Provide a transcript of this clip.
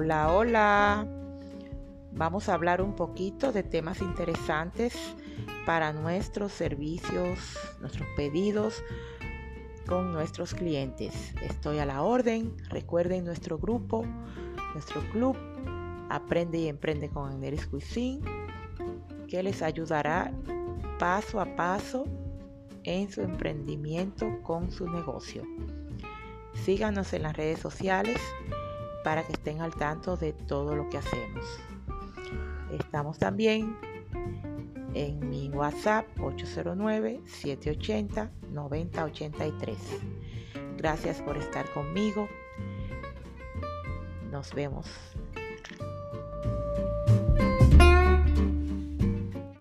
Hola, hola. Vamos a hablar un poquito de temas interesantes para nuestros servicios, nuestros pedidos con nuestros clientes. Estoy a la orden. Recuerden nuestro grupo, nuestro club Aprende y Emprende con Aneris Cuisine, que les ayudará paso a paso en su emprendimiento con su negocio. Síganos en las redes sociales para que estén al tanto de todo lo que hacemos. Estamos también en mi WhatsApp 809-780-9083. Gracias por estar conmigo. Nos vemos.